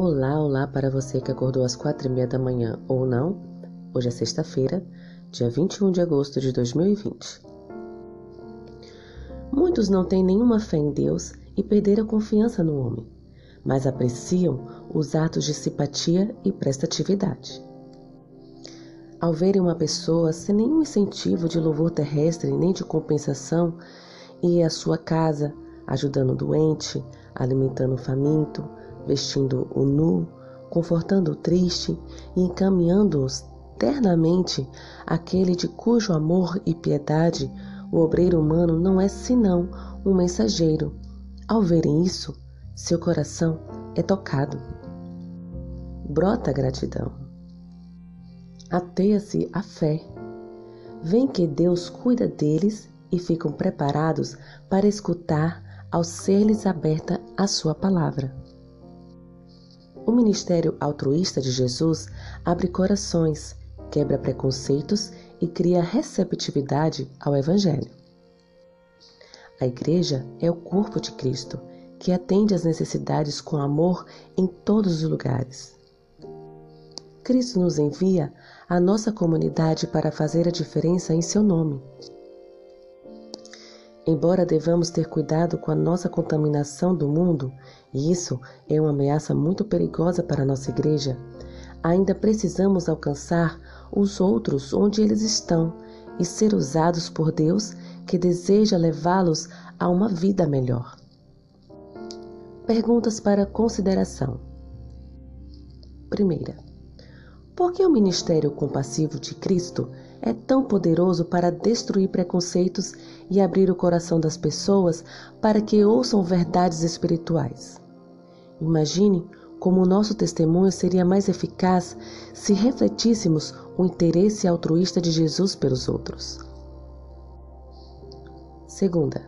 Olá, olá para você que acordou às quatro e meia da manhã ou não. Hoje é sexta-feira, dia 21 de agosto de 2020. Muitos não têm nenhuma fé em Deus e perderam confiança no homem, mas apreciam os atos de simpatia e prestatividade. Ao verem uma pessoa sem nenhum incentivo de louvor terrestre nem de compensação, ir à sua casa, ajudando o doente, alimentando o faminto, vestindo o nu, confortando o triste e encaminhando-os ternamente aquele de cujo amor e piedade o obreiro humano não é senão um mensageiro. Ao verem isso, seu coração é tocado. Brota a gratidão. Ateia-se a fé. Vem que Deus cuida deles e ficam preparados para escutar ao ser-lhes aberta a sua palavra. O ministério altruísta de Jesus abre corações, quebra preconceitos e cria receptividade ao Evangelho. A Igreja é o corpo de Cristo, que atende às necessidades com amor em todos os lugares. Cristo nos envia à nossa comunidade para fazer a diferença em seu nome. Embora devamos ter cuidado com a nossa contaminação do mundo, e isso é uma ameaça muito perigosa para nossa igreja, ainda precisamos alcançar os outros onde eles estão e ser usados por Deus que deseja levá-los a uma vida melhor. Perguntas para consideração. Primeira. Por que o ministério compassivo de Cristo é tão poderoso para destruir preconceitos e abrir o coração das pessoas para que ouçam verdades espirituais. Imagine como o nosso testemunho seria mais eficaz se refletíssemos o interesse altruísta de Jesus pelos outros. Segunda,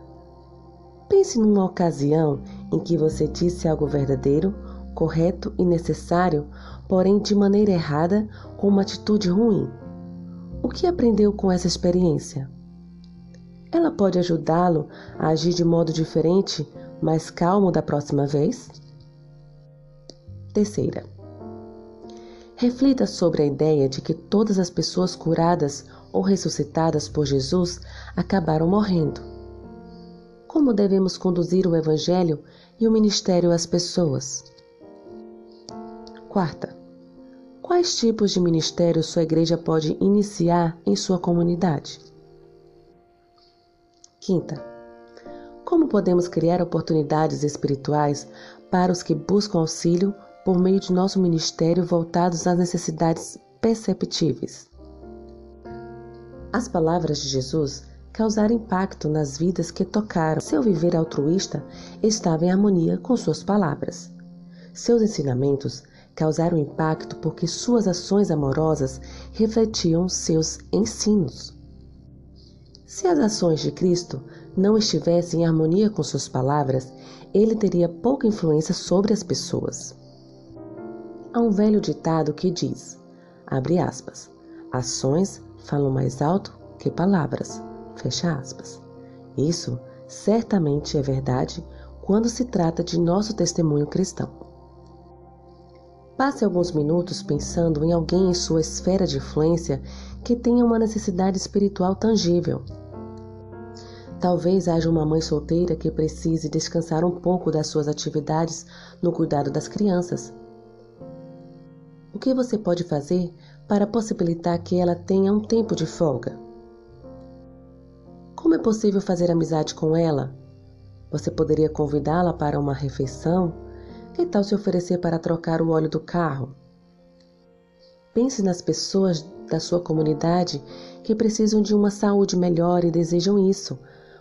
pense numa ocasião em que você disse algo verdadeiro, correto e necessário, porém de maneira errada, com uma atitude ruim o que aprendeu com essa experiência? Ela pode ajudá-lo a agir de modo diferente, mais calmo da próxima vez? Terceira. Reflita sobre a ideia de que todas as pessoas curadas ou ressuscitadas por Jesus acabaram morrendo. Como devemos conduzir o Evangelho e o ministério às pessoas? Quarta. Quais tipos de ministério sua igreja pode iniciar em sua comunidade? Quinta, como podemos criar oportunidades espirituais para os que buscam auxílio por meio de nosso ministério voltados às necessidades perceptíveis? As palavras de Jesus causaram impacto nas vidas que tocaram. Seu viver altruísta estava em harmonia com suas palavras. Seus ensinamentos causaram impacto porque suas ações amorosas refletiam seus ensinos. Se as ações de Cristo não estivessem em harmonia com suas palavras, ele teria pouca influência sobre as pessoas. Há um velho ditado que diz, abre aspas, ações falam mais alto que palavras, fecha aspas. Isso certamente é verdade quando se trata de nosso testemunho cristão. Passe alguns minutos pensando em alguém em sua esfera de influência que tenha uma necessidade espiritual tangível. Talvez haja uma mãe solteira que precise descansar um pouco das suas atividades no cuidado das crianças. O que você pode fazer para possibilitar que ela tenha um tempo de folga? Como é possível fazer amizade com ela? Você poderia convidá-la para uma refeição? Que tal se oferecer para trocar o óleo do carro? Pense nas pessoas da sua comunidade que precisam de uma saúde melhor e desejam isso.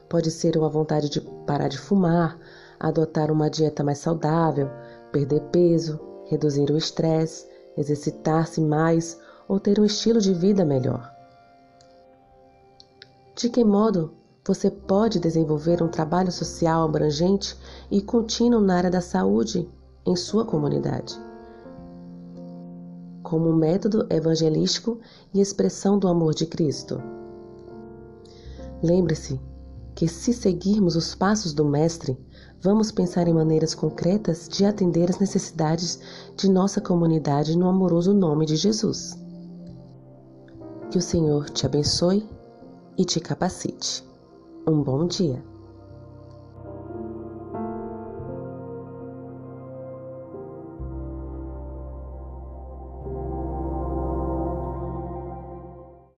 Pode ser uma vontade de parar de fumar, adotar uma dieta mais saudável, perder peso, reduzir o estresse, exercitar-se mais ou ter um estilo de vida melhor. De que modo você pode desenvolver um trabalho social abrangente e contínuo na área da saúde em sua comunidade. Como método evangelístico e expressão do amor de Cristo. Lembre-se que, se seguirmos os passos do Mestre, vamos pensar em maneiras concretas de atender as necessidades de nossa comunidade no amoroso nome de Jesus. Que o Senhor te abençoe e te capacite. Um bom dia.